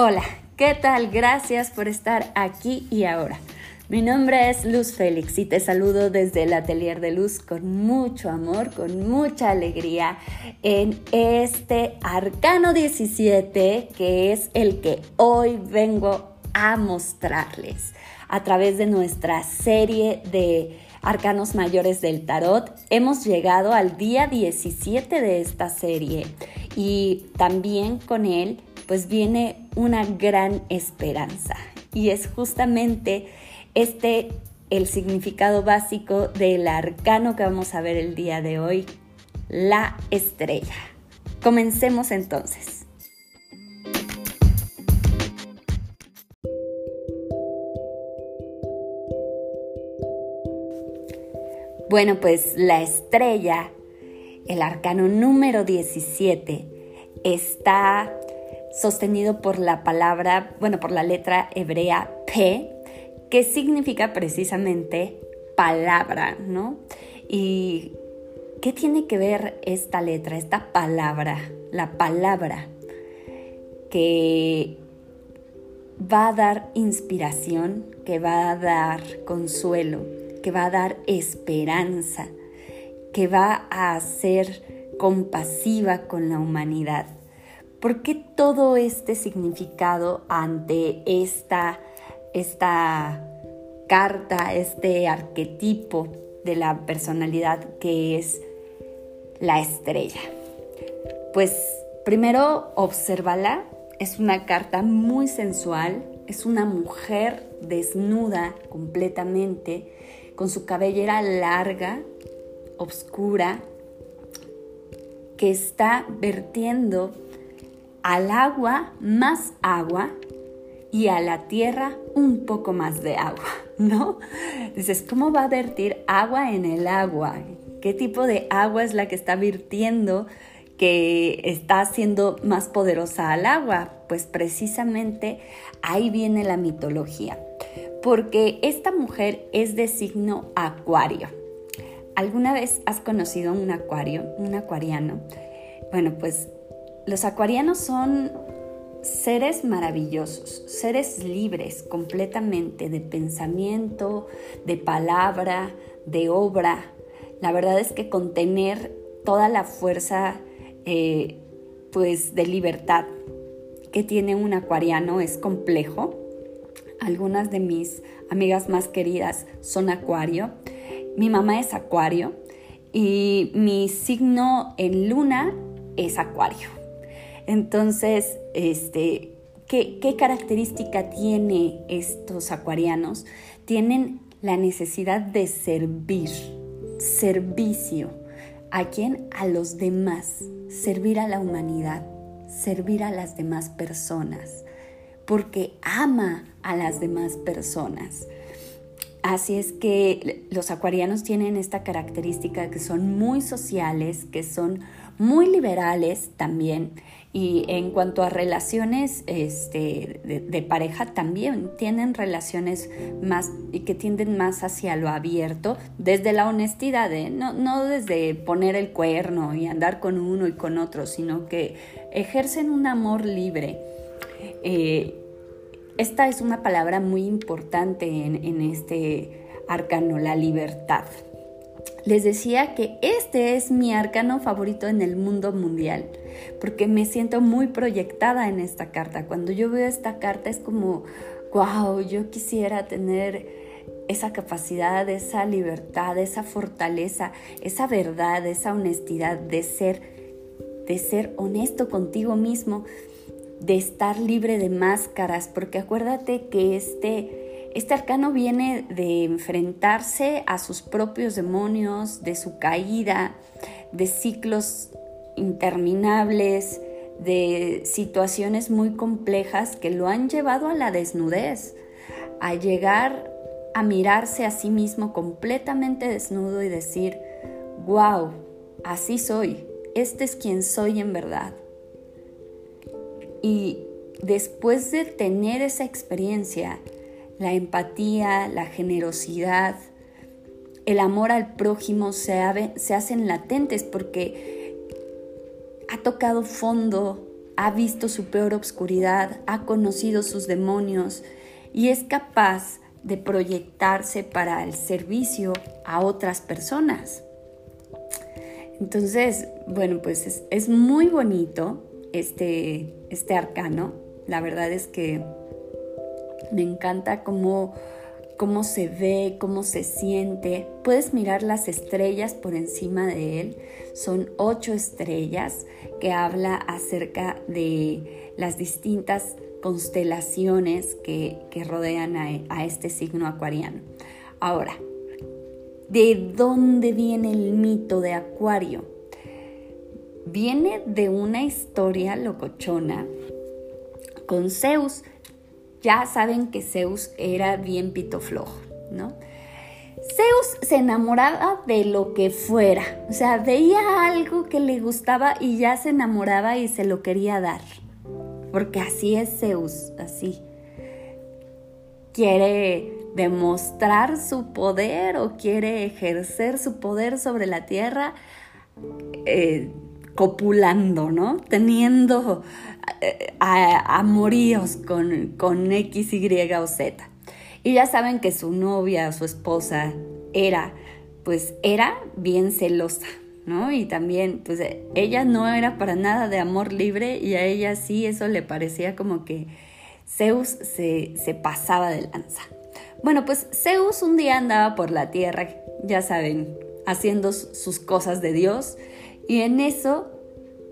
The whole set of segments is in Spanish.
Hola, ¿qué tal? Gracias por estar aquí y ahora. Mi nombre es Luz Félix y te saludo desde el Atelier de Luz con mucho amor, con mucha alegría en este Arcano 17 que es el que hoy vengo a mostrarles a través de nuestra serie de Arcanos Mayores del Tarot. Hemos llegado al día 17 de esta serie y también con él pues viene una gran esperanza. Y es justamente este el significado básico del arcano que vamos a ver el día de hoy, la estrella. Comencemos entonces. Bueno, pues la estrella, el arcano número 17, está sostenido por la palabra, bueno, por la letra hebrea P, que significa precisamente palabra, ¿no? ¿Y qué tiene que ver esta letra, esta palabra, la palabra que va a dar inspiración, que va a dar consuelo, que va a dar esperanza, que va a ser compasiva con la humanidad? ¿Por qué todo este significado ante esta, esta carta, este arquetipo de la personalidad que es la estrella? Pues primero obsérvala, es una carta muy sensual, es una mujer desnuda completamente, con su cabellera larga, oscura, que está vertiendo al agua más agua y a la tierra un poco más de agua, ¿no? Dices, ¿cómo va a vertir agua en el agua? ¿Qué tipo de agua es la que está virtiendo que está haciendo más poderosa al agua? Pues precisamente ahí viene la mitología, porque esta mujer es de signo acuario. ¿Alguna vez has conocido un acuario, un acuariano? Bueno, pues los acuarianos son seres maravillosos, seres libres completamente de pensamiento, de palabra, de obra. La verdad es que contener toda la fuerza eh, pues de libertad que tiene un acuariano es complejo. Algunas de mis amigas más queridas son acuario. Mi mamá es acuario y mi signo en luna es acuario. Entonces, este, ¿qué, ¿qué característica tiene estos acuarianos? Tienen la necesidad de servir, servicio. ¿A quién? A los demás, servir a la humanidad, servir a las demás personas, porque ama a las demás personas. Así es que los acuarianos tienen esta característica que son muy sociales, que son muy liberales también y en cuanto a relaciones este, de, pareja, también tienen relaciones más que tienden más hacia lo abierto, desde la honestidad, ¿eh? no, no desde poner el cuerno y andar con uno y con otro, sino que ejercen un amor libre. Eh, esta es una palabra muy importante en, en este arcano, la libertad. Les decía que este es mi arcano favorito en el mundo mundial, porque me siento muy proyectada en esta carta. Cuando yo veo esta carta es como, wow, yo quisiera tener esa capacidad, esa libertad, esa fortaleza, esa verdad, esa honestidad de ser, de ser honesto contigo mismo, de estar libre de máscaras, porque acuérdate que este este arcano viene de enfrentarse a sus propios demonios, de su caída, de ciclos interminables, de situaciones muy complejas que lo han llevado a la desnudez, a llegar a mirarse a sí mismo completamente desnudo y decir, wow, así soy, este es quien soy en verdad. Y después de tener esa experiencia, la empatía, la generosidad, el amor al prójimo se, hacen latentes porque ha tocado fondo ha visto su peor obscuridad, ha conocido sus demonios y es capaz de proyectarse para el servicio a otras personas. Entonces, bueno, pues es, muy bonito este, este arcano. La verdad es que me encanta cómo, cómo se ve, cómo se siente. Puedes mirar las estrellas por encima de él. Son ocho estrellas que habla acerca de las distintas constelaciones que, rodean a, a este signo acuariano. Ahora, ¿de dónde viene el mito de Acuario? Viene de una historia locochona con Zeus. Ya saben que Zeus era bien pito flojo, ¿no? Zeus se enamoraba de lo que fuera, o sea, veía algo que le gustaba y ya se enamoraba y se lo quería dar, porque así es Zeus, así. Quiere demostrar su poder o quiere ejercer su poder sobre la tierra eh, copulando, ¿no? Teniendo eh, amoríos con, con X, Y o Z. Y ya saben que su novia, su esposa, era, pues era bien celosa, ¿no? Y también, pues ella no era para nada de amor libre y a ella sí eso le parecía como que Zeus se, se pasaba de lanza. Bueno, pues Zeus un día andaba por la tierra, ya saben, haciendo sus cosas de Dios y en eso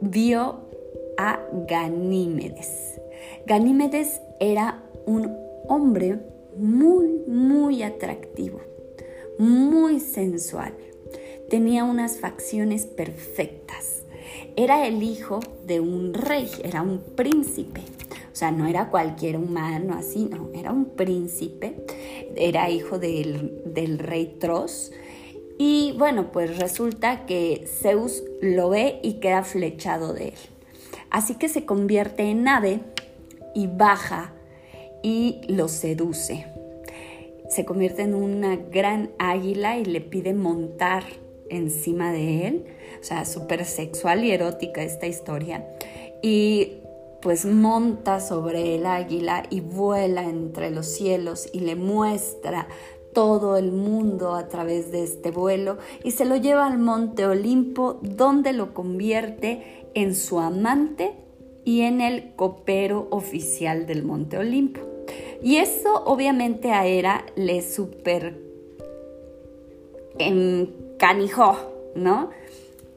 vio a Ganímedes. Ganímedes era un hombre muy, muy atractivo, muy sensual. Tenía unas facciones perfectas. Era el hijo de un rey, era un príncipe. O sea, no era cualquier humano así, no, era un príncipe. Era hijo del, del rey Tros. Y bueno, pues resulta que Zeus lo ve y queda flechado de él. Así que se convierte en ave y baja y lo seduce. Se convierte en una gran águila y le pide montar encima de él. O sea, súper sexual y erótica esta historia. Y pues monta sobre el águila y vuela entre los cielos y le muestra todo el mundo a través de este vuelo y se lo lleva al monte Olimpo donde lo convierte en su amante y en el copero oficial del monte Olimpo. Y eso obviamente a Hera le super encanijó, ¿no?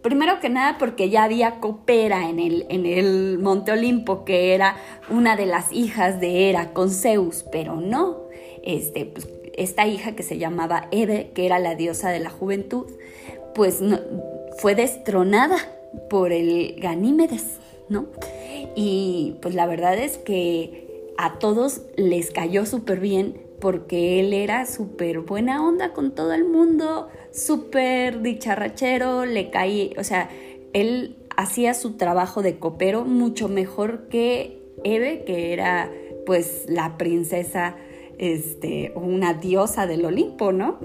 Primero que nada porque ya había copera en el, en el Monte Olimpo, que era una de las hijas de Hera con Zeus, pero no. Este, pues, esta hija que se llamaba Eve, que era la diosa de la juventud, pues no, fue destronada por el Ganímedes, ¿no? Y pues la verdad es que a todos les cayó súper bien porque él era súper buena onda con todo el mundo, súper dicharrachero, le caí, o sea, él hacía su trabajo de copero mucho mejor que Eve, que era pues la princesa, este, una diosa del Olimpo, ¿no?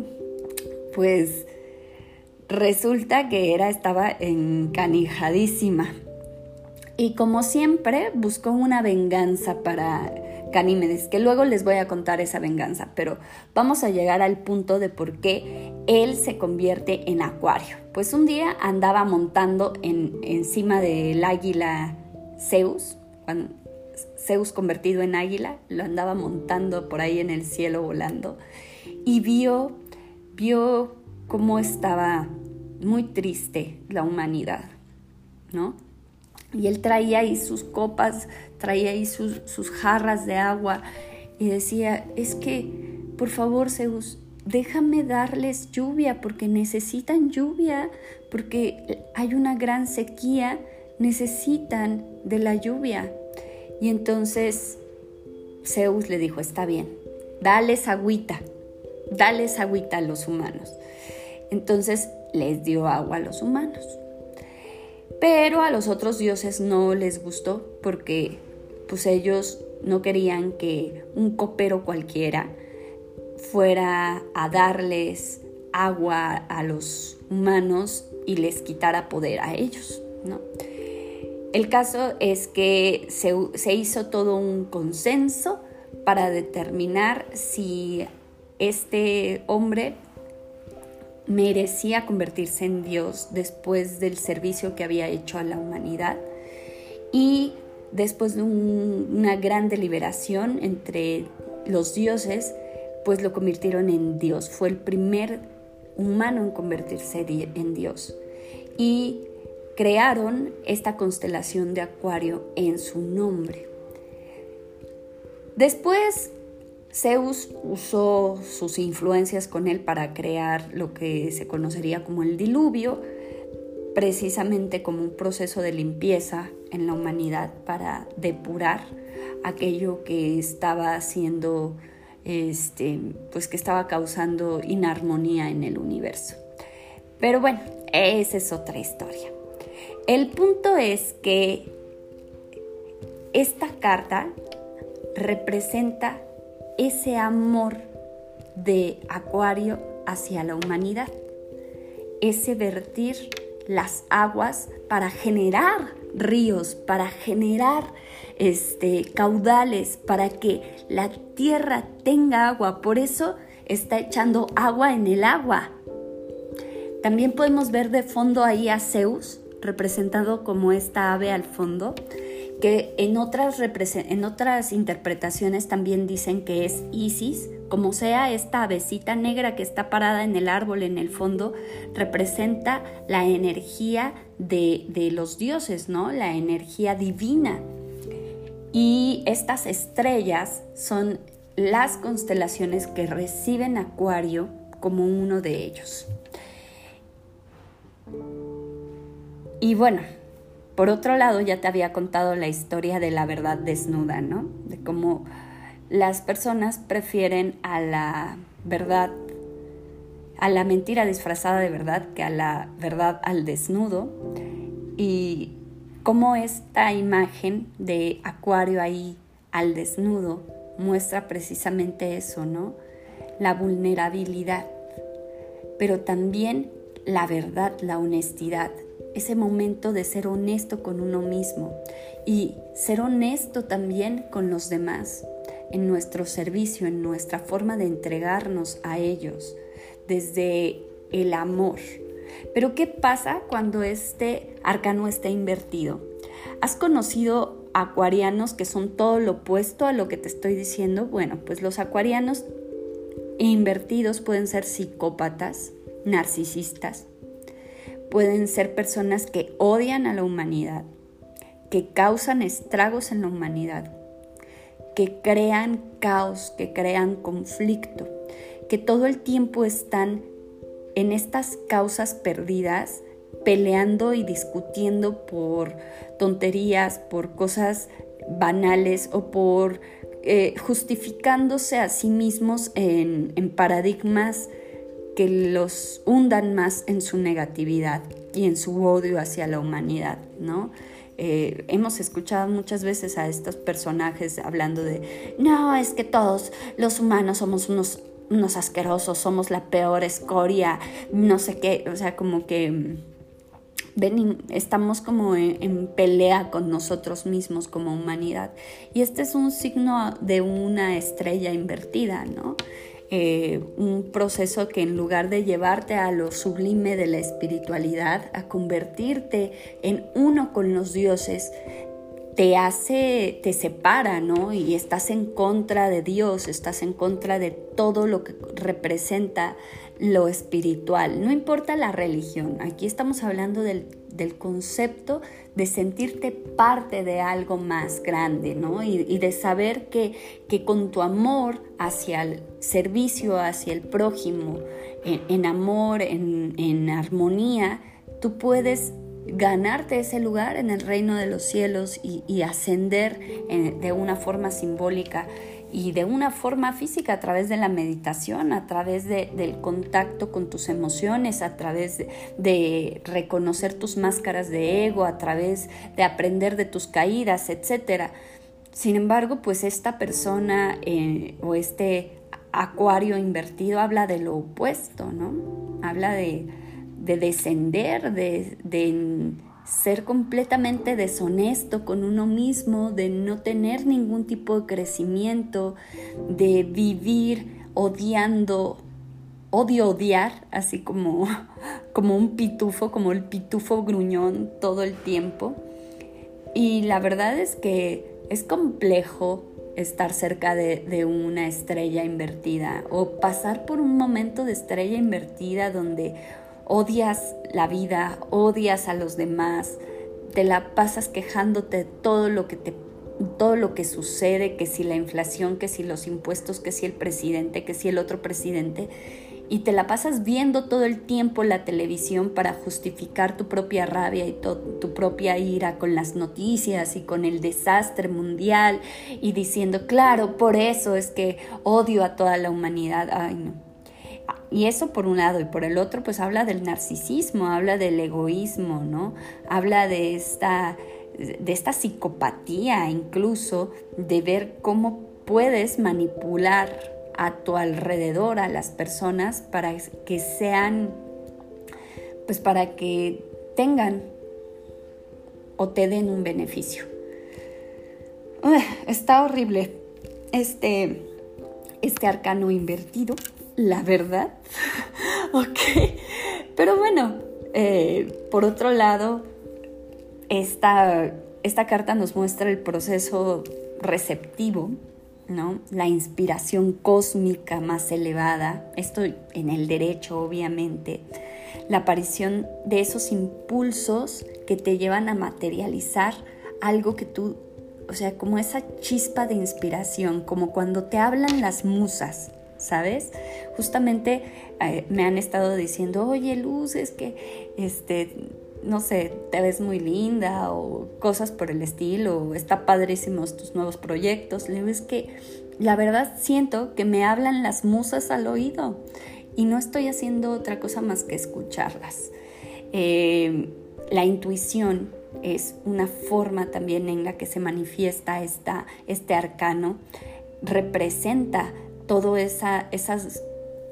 Pues resulta que era, estaba encanijadísima y como siempre buscó una venganza para Ganímedes, que luego les voy a contar esa venganza, pero vamos a llegar al punto de por qué él se convierte en acuario. Pues un día andaba montando en, encima del águila Zeus, Zeus convertido en águila, lo andaba montando por ahí en el cielo volando y vio, vio cómo estaba muy triste la humanidad, ¿no? Y él traía ahí sus copas, traía ahí sus, jarras de agua y decía, es que, por favor, Zeus, déjame darles lluvia porque necesitan lluvia, porque hay una gran sequía, necesitan de la lluvia. Y entonces Zeus le dijo, está bien, dales agüita, dales agüita a los humanos. Entonces les dio agua a los humanos. Pero a los otros dioses no les gustó porque pues ellos no querían que un copero cualquiera fuera a darles agua a los humanos y les quitara poder a ellos, ¿no? El caso es que se, hizo todo un consenso para determinar si este hombre merecía convertirse en Dios después del servicio que había hecho a la humanidad y después de una gran deliberación entre los dioses, pues lo convirtieron en Dios. Fue el primer humano en convertirse en Dios. Y crearon esta constelación de Acuario en su nombre. Después Zeus usó sus influencias con él para crear lo que se conocería como el diluvio, precisamente como un proceso de limpieza en la humanidad para depurar aquello que estaba haciendo, este, pues que estaba causando inarmonía en el universo. Pero bueno, esa es otra historia. El punto es que esta carta representa ese amor de Acuario hacia la humanidad, ese vertir las aguas para generar ríos, para generar este, caudales, para que la tierra tenga agua. Por eso está echando agua en el agua. También podemos ver de fondo ahí a Zeus, representado como esta ave al fondo, que en otras, interpretaciones también dicen que es Isis, como sea esta avecita negra que está parada en el árbol en el fondo, representa la energía de, de los dioses, ¿no? La energía divina. Y estas estrellas son las constelaciones que reciben Acuario como uno de ellos. Y bueno, por otro lado, ya te había contado la historia de la verdad desnuda, ¿no? De cómo las personas prefieren a la verdad, a la mentira disfrazada de verdad que a la verdad al desnudo. Y cómo esta imagen de Acuario ahí al desnudo muestra precisamente eso, ¿no? La vulnerabilidad, pero también la verdad, la honestidad, ese momento de ser honesto con uno mismo y ser honesto también con los demás, en nuestro servicio, en nuestra forma de entregarnos a ellos, desde el amor. Pero ¿qué pasa cuando este arcano está invertido? ¿Has conocido acuarianos que son todo lo opuesto a lo que te estoy diciendo? Bueno, pues los acuarianos invertidos pueden ser psicópatas, narcisistas, pueden ser personas que odian a la humanidad, que causan estragos en la humanidad, que crean caos, que crean conflicto, que todo el tiempo están en estas causas perdidas, peleando y discutiendo por tonterías, por cosas banales o por eh, justificándose a sí mismos en, en paradigmas que los hundan más en su negatividad y en su odio hacia la humanidad, ¿no? Eh, hemos escuchado muchas veces a estos personajes hablando de, no, es que todos los humanos somos unos, unos asquerosos, somos la peor escoria, no sé qué, o sea, como que mm, ven, estamos como en, pelea con nosotros mismos como humanidad. Y este es un signo de una estrella invertida, ¿no? Eh, un proceso que en lugar de llevarte a lo sublime de la espiritualidad, a convertirte en uno con los dioses, te hace, te separa, ¿no? Y estás en contra de Dios, estás en contra de todo lo que representa lo espiritual. No importa la religión, aquí estamos hablando del, del concepto de sentirte parte de algo más grande, ¿no? Y, de saber que, que, con tu amor hacia el servicio, hacia el prójimo, en, amor, en, armonía, tú puedes ganarte ese lugar en el reino de los cielos y, ascender de una forma simbólica y de una forma física a través de la meditación, a través del contacto con tus emociones, a través de, reconocer tus máscaras de ego, a través de aprender de tus caídas, etc. Sin embargo, pues esta persona eh, o este acuario invertido habla de lo opuesto, ¿no? Habla de, descender, de ser completamente deshonesto con uno mismo, de no tener ningún tipo de crecimiento, de vivir odiando, odio odiar, así como, como un pitufo, como el pitufo gruñón todo el tiempo. Y la verdad es que es complejo estar cerca de, una estrella invertida o pasar por un momento de estrella invertida donde odias la vida, odias a los demás, te la pasas quejándote de todo lo que te todo lo que sucede, que si la inflación, que si los impuestos, que si el presidente, que si el otro presidente y te la pasas viendo todo el tiempo la televisión para justificar tu propia rabia y tu propia ira con las noticias y con el desastre mundial y diciendo, claro, por eso es que odio a toda la humanidad. Ay, no. Y eso por un lado y por el otro pues habla del narcisismo, habla del egoísmo, ¿no? Habla de esta de esta psicopatía incluso de ver cómo puedes manipular a tu alrededor, a las personas, para que sean, pues para que tengan o te den un beneficio. está horrible este, este arcano invertido, la verdad. ok, pero bueno, eh, por otro lado, esta, esta carta nos muestra el proceso receptivo la inspiración cósmica más elevada, esto en el derecho obviamente, la aparición de esos impulsos que te llevan a materializar algo que tú, o sea, como esa chispa de inspiración, como cuando te hablan las musas, ¿sabes? Justamente eh, me han estado diciendo, oye Luz, es que este, no sé, te ves muy linda o cosas por el estilo, está padrísimos tus nuevos proyectos. Le es que la verdad siento que me hablan las musas al oído y no estoy haciendo otra cosa más que escucharlas. Eh, la intuición es una forma también en la que se manifiesta esta, este arcano, representa todas esa, esas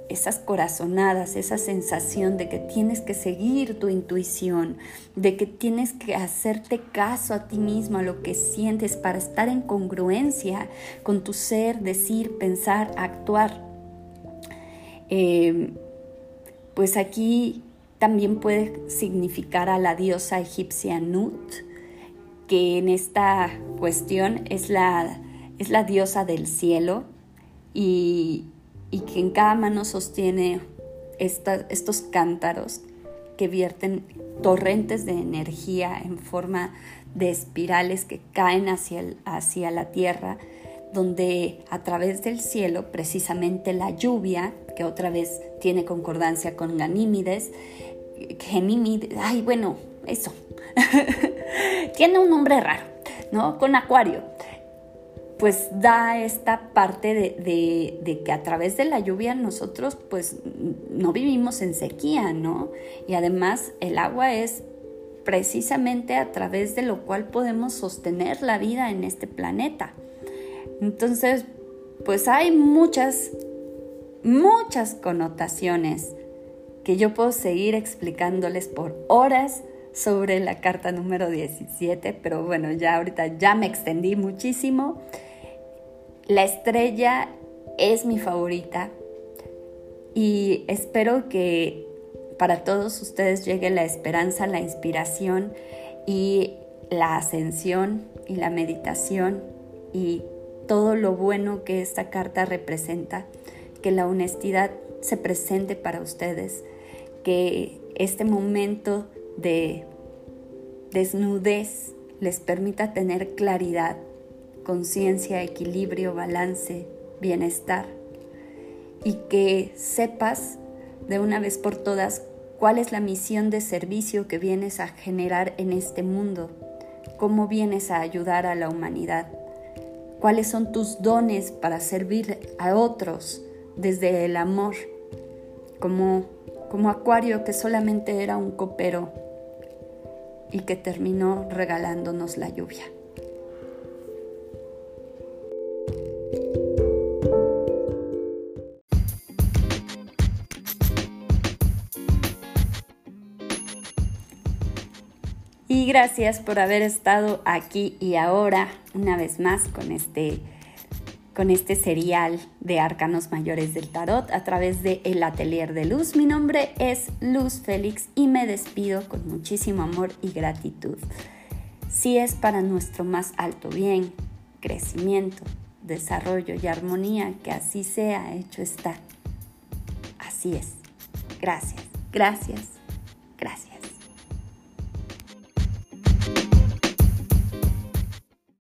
esas corazonadas, esa sensación de que tienes que seguir tu intuición, de que tienes que hacerte caso a ti mismo, a lo que sientes para estar en congruencia con tu ser, decir, pensar, actuar. Eh, pues aquí también puede significar a la diosa egipcia Nut, que en esta cuestión es la, es la diosa del cielo y, que en cada mano sostiene estos cántaros que vierten torrentes de energía en forma de espirales que caen hacia, hacia la tierra, donde a través del cielo, precisamente la lluvia, que otra vez tiene concordancia con Ganímides, Genímides, ay bueno, eso, tiene un nombre raro, ¿no? Con Acuario pues da esta parte de, que a través de la lluvia nosotros pues no vivimos en sequía, ¿no? Y además el agua es precisamente a través de lo cual podemos sostener la vida en este planeta. Entonces, pues hay muchas, muchas connotaciones que yo puedo seguir explicándoles por horas sobre la carta número 17, pero bueno, ya ahorita ya me extendí muchísimo. La estrella es mi favorita y espero que para todos ustedes llegue la esperanza, la inspiración y la ascensión y la meditación y todo lo bueno que esta carta representa, que la honestidad se presente para ustedes, que este momento de desnudez les permita tener claridad conciencia, equilibrio, balance, bienestar. Y que sepas de una vez por todas cuál es la misión de servicio que vienes a generar en este mundo, cómo vienes a ayudar a la humanidad, cuáles son tus dones para servir a otros desde el amor, como, como Acuario que solamente era un copero y que terminó regalándonos la lluvia. Y gracias por haber estado aquí y ahora una vez más con este con este serial de arcanos mayores del tarot a través de El Atelier de Luz. Mi nombre es Luz Félix y me despido con muchísimo amor y gratitud. Si es para nuestro más alto bien, crecimiento, desarrollo y armonía, que así sea, hecho está. Así es. Gracias, gracias, gracias.